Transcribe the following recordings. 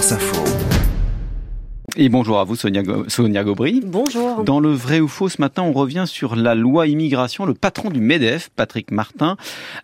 France Info. Et bonjour à vous Sonia, Sonia Gobry. Bonjour. Dans le vrai ou faux ce matin, on revient sur la loi immigration. Le patron du MEDEF, Patrick Martin,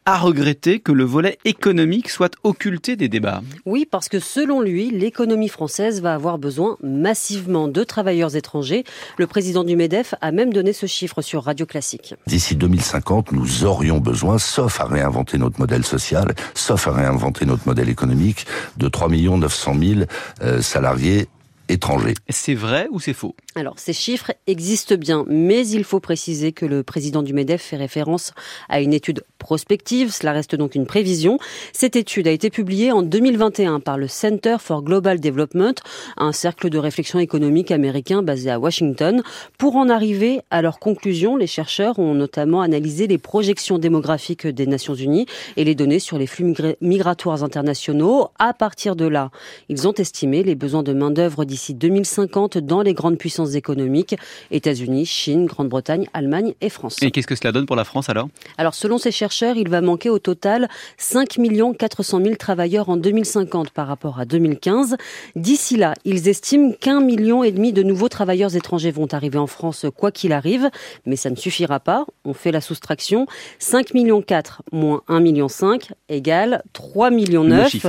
a regretté que le volet économique soit occulté des débats. Oui, parce que selon lui, l'économie française va avoir besoin massivement de travailleurs étrangers. Le président du MEDEF a même donné ce chiffre sur Radio Classique. D'ici 2050, nous aurions besoin, sauf à réinventer notre modèle social, sauf à réinventer notre modèle économique, de 3 900 000 salariés étrangers. C'est vrai ou c'est faux? Alors, ces chiffres existent bien, mais il faut préciser que le président du MEDEF fait référence à une étude prospective. Cela reste donc une prévision. Cette étude a été publiée en 2021 par le Center for Global Development, un cercle de réflexion économique américain basé à Washington. Pour en arriver à leur conclusion, les chercheurs ont notamment analysé les projections démographiques des Nations Unies et les données sur les flux migratoires internationaux. À partir de là, ils ont estimé les besoins de main-d'œuvre d'ici 2050 dans les grandes puissances économiques, États-Unis, Chine, Grande-Bretagne, Allemagne et France. Et qu'est-ce que cela donne pour la France alors? Alors selon ces chercheurs, il va manquer au total 5 400 000 travailleurs en 2050 par rapport à 2015. D'ici là, ils estiment qu'un million et demi de nouveaux travailleurs étrangers vont arriver en France quoi qu'il arrive, mais ça ne suffira pas. On fait la soustraction. 5 millions 4 moins 1 million 5 égale 3 millions 9.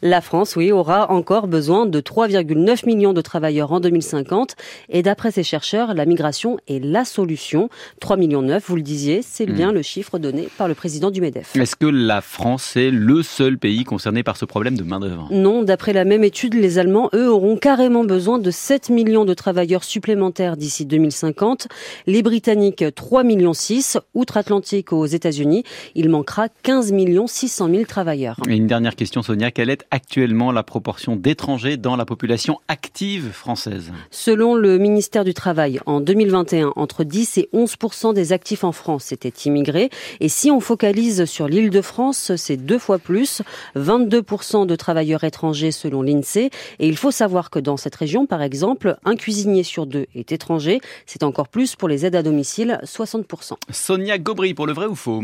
La France, oui, aura encore besoin de 3,9 millions de travailleurs en 2050. Et d'après ces chercheurs, la migration est la solution. 3 millions 9, vous le disiez, c'est hmm. bien le chiffre donné par le président du MEDEF. Est-ce que la France est le seul pays concerné par ce problème de main-d'œuvre? Non, d'après la même étude, les Allemands, eux, auront carrément besoin de 7 millions de travailleurs supplémentaires d'ici 2050. Les Britanniques, 3 millions 6. Outre-Atlantique aux États-Unis, il manquera 15 millions 600 000 travailleurs. Et une dernière question, Sonia. Quelle est actuellement la proportion d'étrangers dans la population active française Selon le ministère du Travail, en 2021, entre 10 et 11% des actifs en France étaient immigrés. Et si on focalise sur l'île de France, c'est deux fois plus, 22% de travailleurs étrangers selon l'INSEE. Et il faut savoir que dans cette région, par exemple, un cuisinier sur deux est étranger. C'est encore plus pour les aides à domicile, 60% Sonia Gobry pour le vrai ou faux?